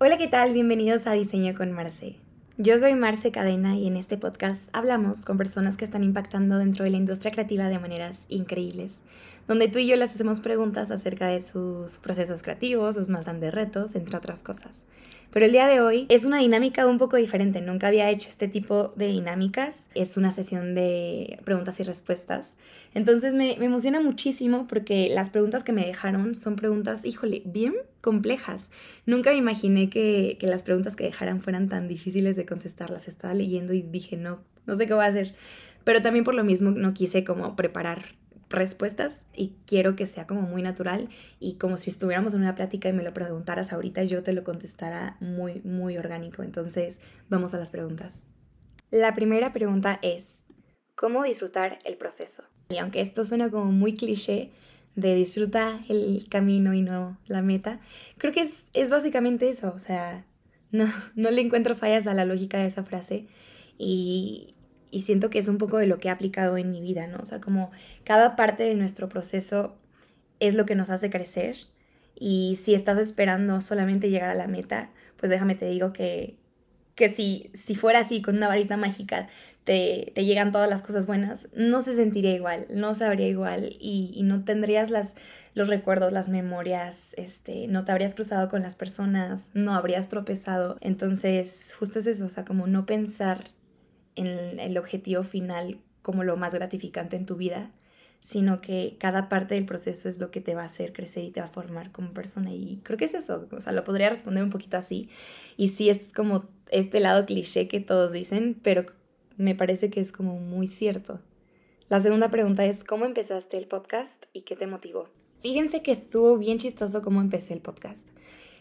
Hola, ¿qué tal? Bienvenidos a Diseño con Marce. Yo soy Marce Cadena y en este podcast hablamos con personas que están impactando dentro de la industria creativa de maneras increíbles, donde tú y yo les hacemos preguntas acerca de sus procesos creativos, sus más grandes retos, entre otras cosas. Pero el día de hoy es una dinámica un poco diferente. Nunca había hecho este tipo de dinámicas. Es una sesión de preguntas y respuestas. Entonces me, emociona muchísimo porque las preguntas que me dejaron son preguntas, híjole, bien complejas. Nunca me imaginé que, las preguntas que dejaran fueran tan difíciles de contestar. Las estaba leyendo y dije, no, no sé qué voy a hacer. Pero también por lo mismo no quise como preparar respuestas y quiero que sea como muy natural y como si estuviéramos en una plática y me lo preguntaras ahorita, yo te lo contestara muy, muy orgánico. Entonces, vamos a las preguntas. La primera pregunta es, ¿cómo disfrutar el proceso? Y aunque esto suena como muy cliché de disfruta el camino y no la meta, creo que es, es básicamente eso, o sea, no, no le encuentro fallas a la lógica de esa frase y, y siento que es un poco de lo que he aplicado en mi vida, ¿no? O sea, como cada parte de nuestro proceso es lo que nos hace crecer y si estás esperando solamente llegar a la meta, pues déjame te digo que, que si, si fuera así, con una varita mágica, te, te, llegan todas las cosas buenas, no se sentiría igual, no sabría igual y, y, no tendrías las, los recuerdos, las memorias, este, no te habrías cruzado con las personas, no habrías tropezado. Entonces, justo es eso, o sea, como no pensar en el objetivo final como lo más gratificante en tu vida, sino que cada parte del proceso es lo que te va a hacer crecer y te va a formar como persona. Y creo que es eso, o sea, lo podría responder un poquito así. Y sí es como este lado cliché que todos dicen, pero me parece que es como muy cierto. La segunda pregunta es, ¿cómo empezaste el podcast y qué te motivó? Fíjense que estuvo bien chistoso cómo empecé el podcast.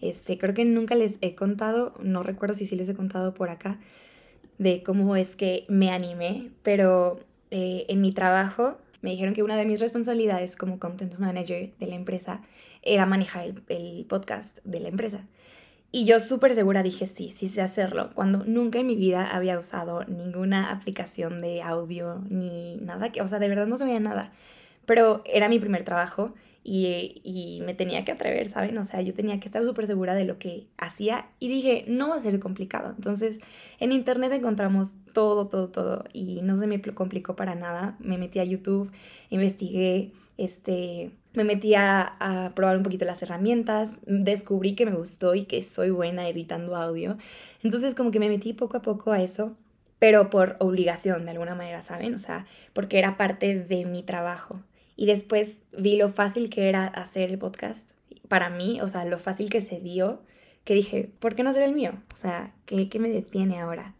Este, creo que nunca les he contado, no recuerdo si sí les he contado por acá, de cómo es que me animé, pero eh, en mi trabajo me dijeron que una de mis responsabilidades como content manager de la empresa era manejar el, podcast de la empresa. Y yo súper segura dije, sí, sí sé hacerlo, cuando nunca en mi vida había usado ninguna aplicación de audio ni nada, que, o sea, de verdad no sabía nada. Pero era mi primer trabajo y, me tenía que atrever, ¿saben? O sea, yo tenía que estar súper segura de lo que hacía y dije, no va a ser complicado. Entonces, en internet encontramos todo, todo, todo y no se me complicó para nada. Me metí a YouTube, investigué, este, me metí a, probar un poquito las herramientas, descubrí que me gustó y que soy buena editando audio. Entonces, como que me metí poco a poco a eso pero por obligación de alguna manera, ¿saben? O sea, porque era parte de mi trabajo. Y después vi lo fácil que era hacer el podcast para mí, o sea, lo fácil que se dio, que dije, ¿por qué no hacer el mío? O sea, ¿qué, qué me detiene ahora?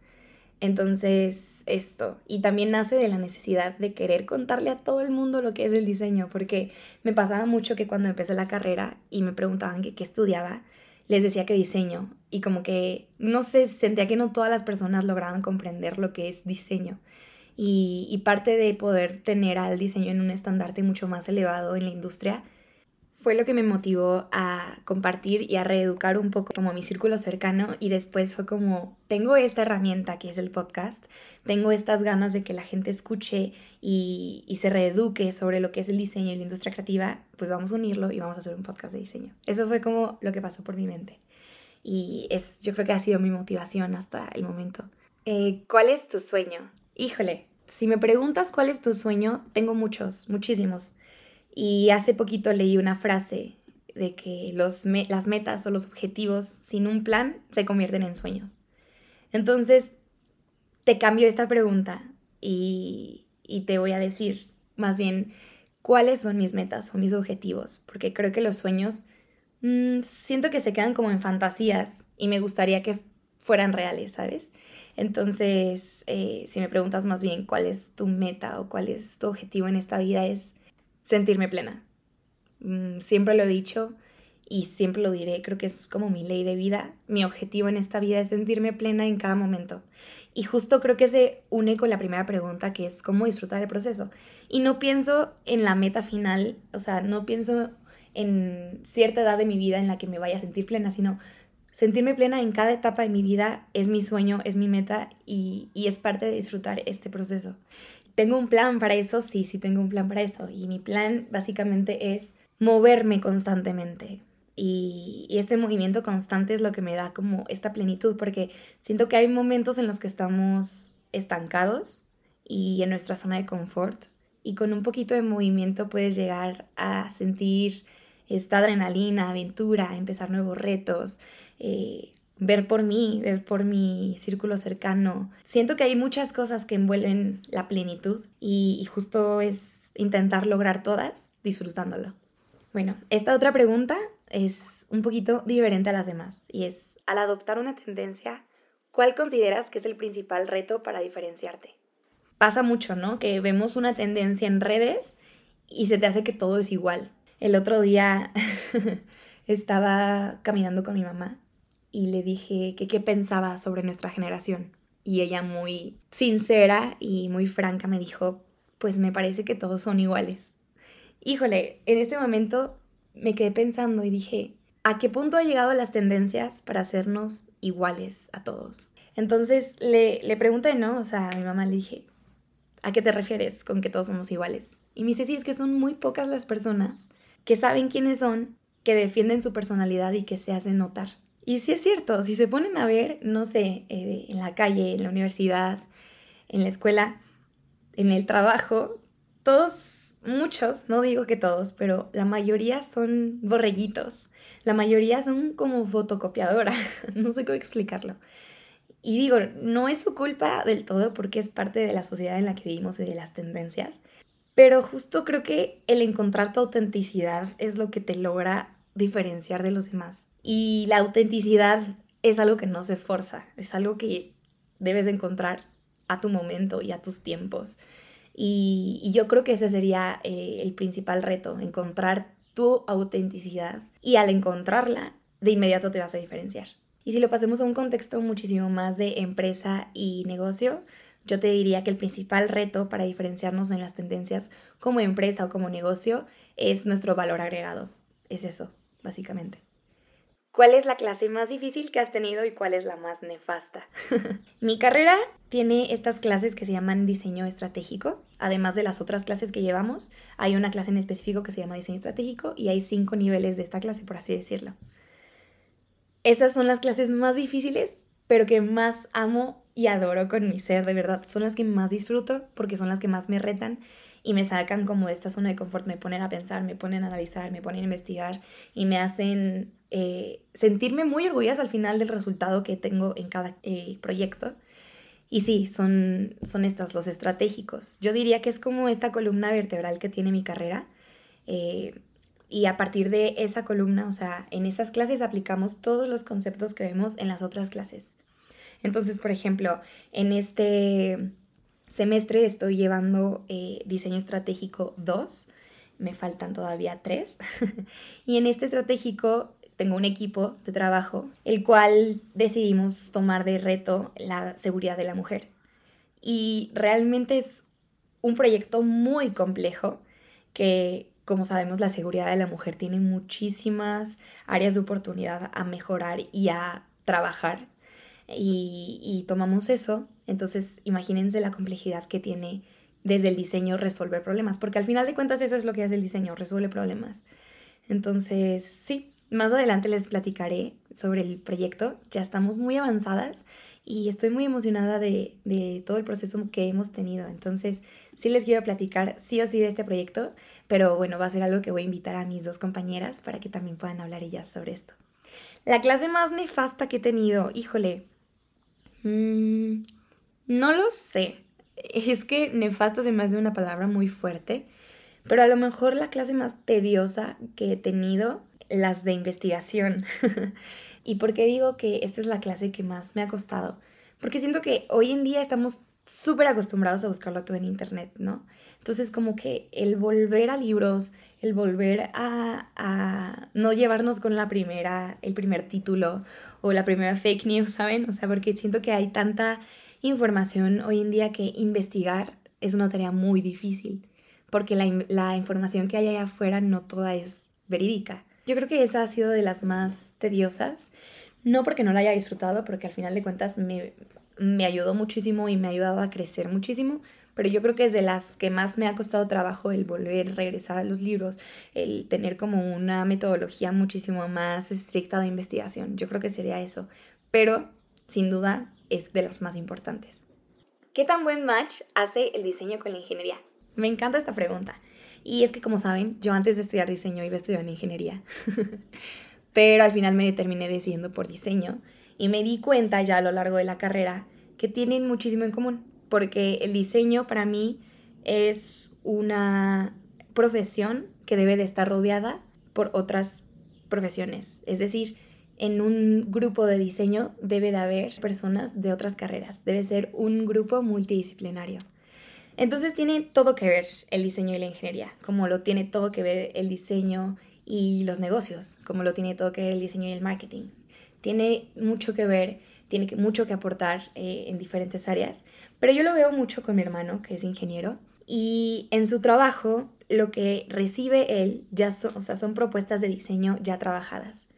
Entonces, esto. Y también nace de la necesidad de querer contarle a todo el mundo lo que es el diseño, porque me pasaba mucho que cuando empecé la carrera y me preguntaban qué estudiaba, les decía que diseño. Y como que, no sé, sentía que no todas las personas lograban comprender lo que es diseño y, parte de poder tener al diseño en un estandarte mucho más elevado en la industria fue lo que me motivó a compartir y a reeducar un poco como mi círculo cercano y después fue como, tengo esta herramienta que es el podcast, tengo estas ganas de que la gente escuche y, y, se reeduque sobre lo que es el diseño y la industria creativa, pues vamos a unirlo y vamos a hacer un podcast de diseño. Eso fue como lo que pasó por mi mente y es, yo creo que ha sido mi motivación hasta el momento. Eh, ¿Cuál es tu sueño? Híjole, si me preguntas cuál es tu sueño, tengo muchos, muchísimos. Y hace poquito leí una frase de que los las metas o los objetivos sin un plan se convierten en sueños. Entonces, te cambio esta pregunta y, y te voy a decir más bien cuáles son mis metas o mis objetivos, porque creo que los sueños mmm, siento que se quedan como en fantasías y me gustaría que fueran reales, ¿sabes? Entonces, eh, si me preguntas más bien cuál es tu meta o cuál es tu objetivo en esta vida, es sentirme plena. Mm, siempre lo he dicho y siempre lo diré, creo que es como mi ley de vida. Mi objetivo en esta vida es sentirme plena en cada momento. Y justo creo que se une con la primera pregunta, que es cómo disfrutar el proceso. Y no pienso en la meta final, o sea, no pienso en cierta edad de mi vida en la que me vaya a sentir plena, sino Sentirme plena en cada etapa de mi vida es mi sueño, es mi meta y, es parte de disfrutar este proceso. ¿Tengo un plan para eso? Sí, sí tengo un plan para eso. Y mi plan básicamente es moverme constantemente. y, este movimiento constante es lo que me da como esta plenitud, porque siento que hay momentos en los que estamos estancados y en nuestra zona de confort, y con un poquito de movimiento puedes llegar a sentir esta adrenalina, aventura, empezar nuevos retos, eh, ver por mí, ver por mi círculo cercano. Siento que hay muchas cosas que envuelven la plenitud y justo es intentar lograr todas disfrutándolo. Bueno, esta otra pregunta es un poquito diferente a las demás y es, al adoptar una tendencia, ¿cuál consideras que es el principal reto para diferenciarte? Pasa mucho, ¿no? Que vemos una tendencia en redes y se te hace que todo es igual. El otro día estaba caminando con mi mamá y le dije que qué pensaba sobre nuestra generación. Y ella muy sincera y muy franca me dijo, pues me parece que todos son iguales. Híjole, en este momento me quedé pensando y dije, ¿a qué punto han llegado las tendencias para hacernos iguales a todos? Entonces le, le pregunté, ¿no? O sea, a mi mamá le dije, ¿a qué te refieres con que todos somos iguales? Y me dice, sí, es que son muy pocas las personas que saben quiénes son, que defienden su personalidad y que se hacen notar. Y sí es cierto, si se ponen a ver, no sé, eh, en la calle, en la universidad, en la escuela, en el trabajo, todos muchos, no digo que todos, pero la mayoría son borreguitos. La mayoría son como fotocopiadora. no sé cómo explicarlo. Y digo, no es su culpa del todo porque es parte de la sociedad en la que vivimos y de las tendencias. Pero justo creo que el encontrar tu autenticidad es lo que te logra diferenciar de los demás. Y la autenticidad es algo que no se forza, es algo que debes encontrar a tu momento y a tus tiempos. Y, yo creo que ese sería eh, el principal reto, encontrar tu autenticidad. Y al encontrarla, de inmediato te vas a diferenciar. Y si lo pasemos a un contexto muchísimo más de empresa y negocio, yo te diría que el principal reto para diferenciarnos en las tendencias como empresa o como negocio es nuestro valor agregado. Es eso, básicamente. ¿Cuál es la clase más difícil que has tenido y cuál es la más nefasta? Mi carrera tiene estas clases que se llaman diseño estratégico. Además de las otras clases que llevamos, hay una clase en específico que se llama diseño estratégico y hay cinco niveles de esta clase, por así decirlo. Esas son las clases más difíciles, pero que más amo y adoro con mi ser, de verdad. Son las que más disfruto porque son las que más me retan y me sacan como de esta zona de confort, me ponen a pensar, me ponen a analizar, me ponen a investigar y me hacen eh, sentirme muy orgullosa al final del resultado que tengo en cada eh, proyecto. Y sí, son, son estas, los estratégicos. Yo diría que es como esta columna vertebral que tiene mi carrera. Eh, y a partir de esa columna, o sea, en esas clases aplicamos todos los conceptos que vemos en las otras clases. Entonces, por ejemplo, en este semestre estoy llevando diseño estratégico 2, me faltan todavía 3. y en este estratégico tengo un equipo de trabajo, el cual decidimos tomar de reto la seguridad de la mujer. Y realmente es un proyecto muy complejo que, como sabemos, la seguridad de la mujer tiene muchísimas áreas de oportunidad a mejorar y a trabajar. Y tomamos eso, entonces imagínense la complejidad que tiene desde el diseño resolver problemas, porque al final de cuentas eso es lo que hace el diseño, resuelve problemas. Entonces, sí, más adelante les platicaré sobre el proyecto. Ya estamos muy avanzadas y estoy muy emocionada de, todo el proceso que hemos tenido. Entonces, sí les quiero platicar sí o sí de este proyecto, pero bueno, va a ser algo que voy a invitar a mis dos compañeras para que también puedan hablar ellas sobre esto. La clase más nefasta que he tenido, híjole, mm, no lo sé. Es que nefasta se me hace una palabra muy fuerte, pero a lo mejor la clase más tediosa que he tenido las de investigación. ¿Y por qué digo que esta es la clase que más me ha costado? Porque siento que hoy en día estamos súper acostumbrados a buscarlo todo en internet, ¿no? Entonces como que el volver a libros, el volver a, a, no llevarnos con la primera, el primer título o la primera fake news, ¿saben? O sea, porque siento que hay tanta información hoy en día que investigar es una tarea muy difícil, porque la, la información que hay allá afuera no toda es verídica. Yo creo que esa ha sido de las más tediosas, no porque no la haya disfrutado, porque al final de cuentas me, me ayudó muchísimo y me ha ayudado a crecer muchísimo, pero yo creo que es de las que más me ha costado trabajo el volver, regresar a los libros, el tener como una metodología muchísimo más estricta de investigación. Yo creo que sería eso, pero sin duda es de las más importantes. ¿Qué tan buen match hace el diseño con la ingeniería? Me encanta esta pregunta. Y es que como saben, yo antes de estudiar diseño iba a estudiar ingeniería. Pero al final me terminé decidiendo por diseño y me di cuenta ya a lo largo de la carrera que tienen muchísimo en común, porque el diseño para mí es una profesión que debe de estar rodeada por otras profesiones. Es decir, en un grupo de diseño debe de haber personas de otras carreras, debe ser un grupo multidisciplinario. Entonces tiene todo que ver el diseño y la ingeniería, como lo tiene todo que ver el diseño y los negocios, como lo tiene todo que ver el diseño y el marketing. Tiene mucho que ver, tiene mucho que aportar eh, en diferentes áreas, pero yo lo veo mucho con mi hermano, que es ingeniero, y en su trabajo lo que recibe él ya son, propuestas de diseño ya trabajadas,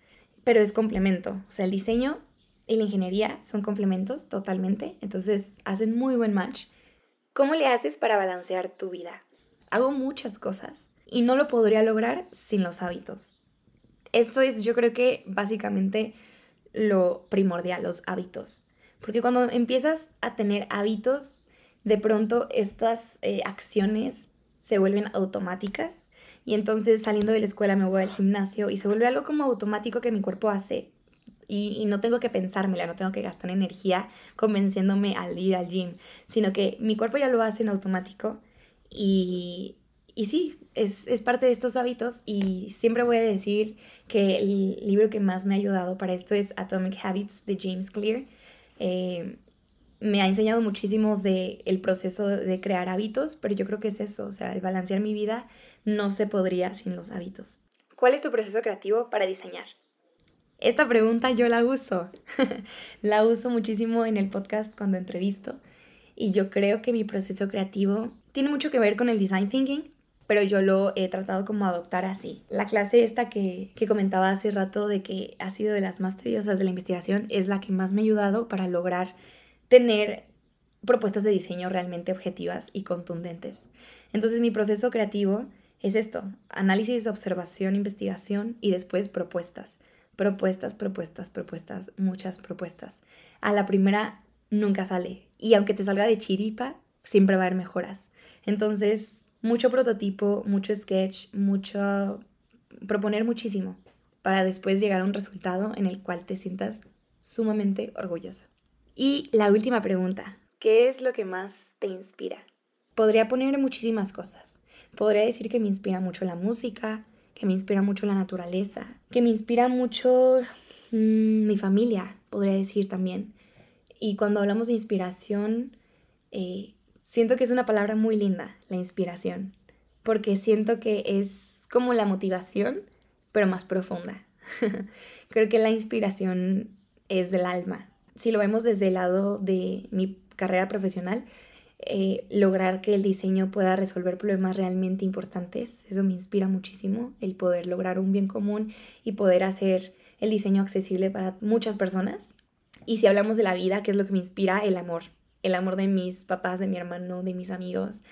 pero es complemento, o sea, el diseño y la ingeniería son complementos totalmente, entonces hacen muy buen match. ¿Cómo le haces para balancear tu vida? Hago muchas cosas y no lo podría lograr sin los hábitos. Eso es, yo creo que básicamente lo primordial, los hábitos. Porque cuando empiezas a tener hábitos, de pronto estas eh, acciones se vuelven automáticas y entonces saliendo de la escuela me voy al gimnasio y se vuelve algo como automático que mi cuerpo hace y, no tengo que pensármela, no tengo que gastar energía convenciéndome al ir al gym, sino que mi cuerpo ya lo hace en automático y, y sí, es, parte de estos hábitos y siempre voy a decir que el libro que más me ha ayudado para esto es Atomic Habits de James Clear. Eh, me ha enseñado muchísimo del el proceso de crear hábitos, pero yo creo que es eso, o sea, el balancear mi vida no se podría sin los hábitos. ¿Cuál es tu proceso creativo para diseñar? Esta pregunta yo la uso, la uso muchísimo en el podcast cuando entrevisto y yo creo que mi proceso creativo tiene mucho que ver con el design thinking, pero yo lo he tratado como adoptar así. La clase esta que, que comentaba hace rato de que ha sido de las más tediosas de la investigación es la que más me ha ayudado para lograr tener propuestas de diseño realmente objetivas y contundentes. Entonces mi proceso creativo es esto, análisis, observación, investigación y después propuestas. Propuestas, propuestas, propuestas, muchas propuestas. A la primera nunca sale y aunque te salga de chiripa, siempre va a haber mejoras. Entonces mucho prototipo, mucho sketch, mucho proponer muchísimo para después llegar a un resultado en el cual te sientas sumamente orgullosa. Y la última pregunta, ¿qué es lo que más te inspira? Podría poner muchísimas cosas. Podría decir que me inspira mucho la música, que me inspira mucho la naturaleza, que me inspira mucho mm, mi familia, podría decir también. Y cuando hablamos de inspiración, eh, Siento que es una palabra muy linda, la inspiración, porque siento que es como la motivación, pero más profunda. Creo que la inspiración es del alma. Si lo vemos desde el lado de mi carrera profesional, eh, lograr que el diseño pueda resolver problemas realmente importantes, eso me inspira muchísimo, el poder lograr un bien común y poder hacer el diseño accesible para muchas personas. Y si hablamos de la vida, ¿qué es lo que me inspira? El amor el amor de mis papás, de mi hermano, de mis amigos.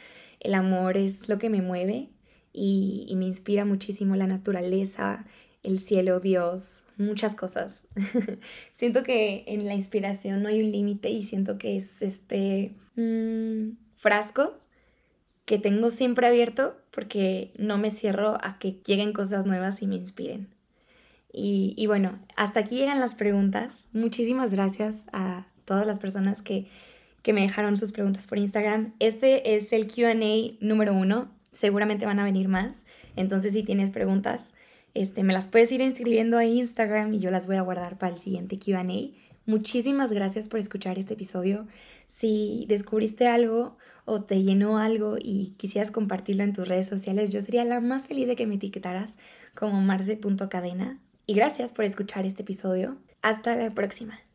El amor es lo que me mueve y, me inspira muchísimo la naturaleza, el cielo, Dios, muchas cosas. siento que en la inspiración no hay un límite y siento que es este mm, frasco que tengo siempre abierto porque no me cierro a que lleguen cosas nuevas y me inspiren. Y, y bueno, hasta aquí llegan las preguntas. Muchísimas gracias a todas las personas que que me dejaron sus preguntas por Instagram. Este es el QA número uno. Seguramente van a venir más. Entonces, si tienes preguntas, este, me las puedes ir inscribiendo a Instagram y yo las voy a guardar para el siguiente QA. Muchísimas gracias por escuchar este episodio. Si descubriste algo o te llenó algo y quisieras compartirlo en tus redes sociales, yo sería la más feliz de que me etiquetaras como marce.cadena. Y gracias por escuchar este episodio. Hasta la próxima.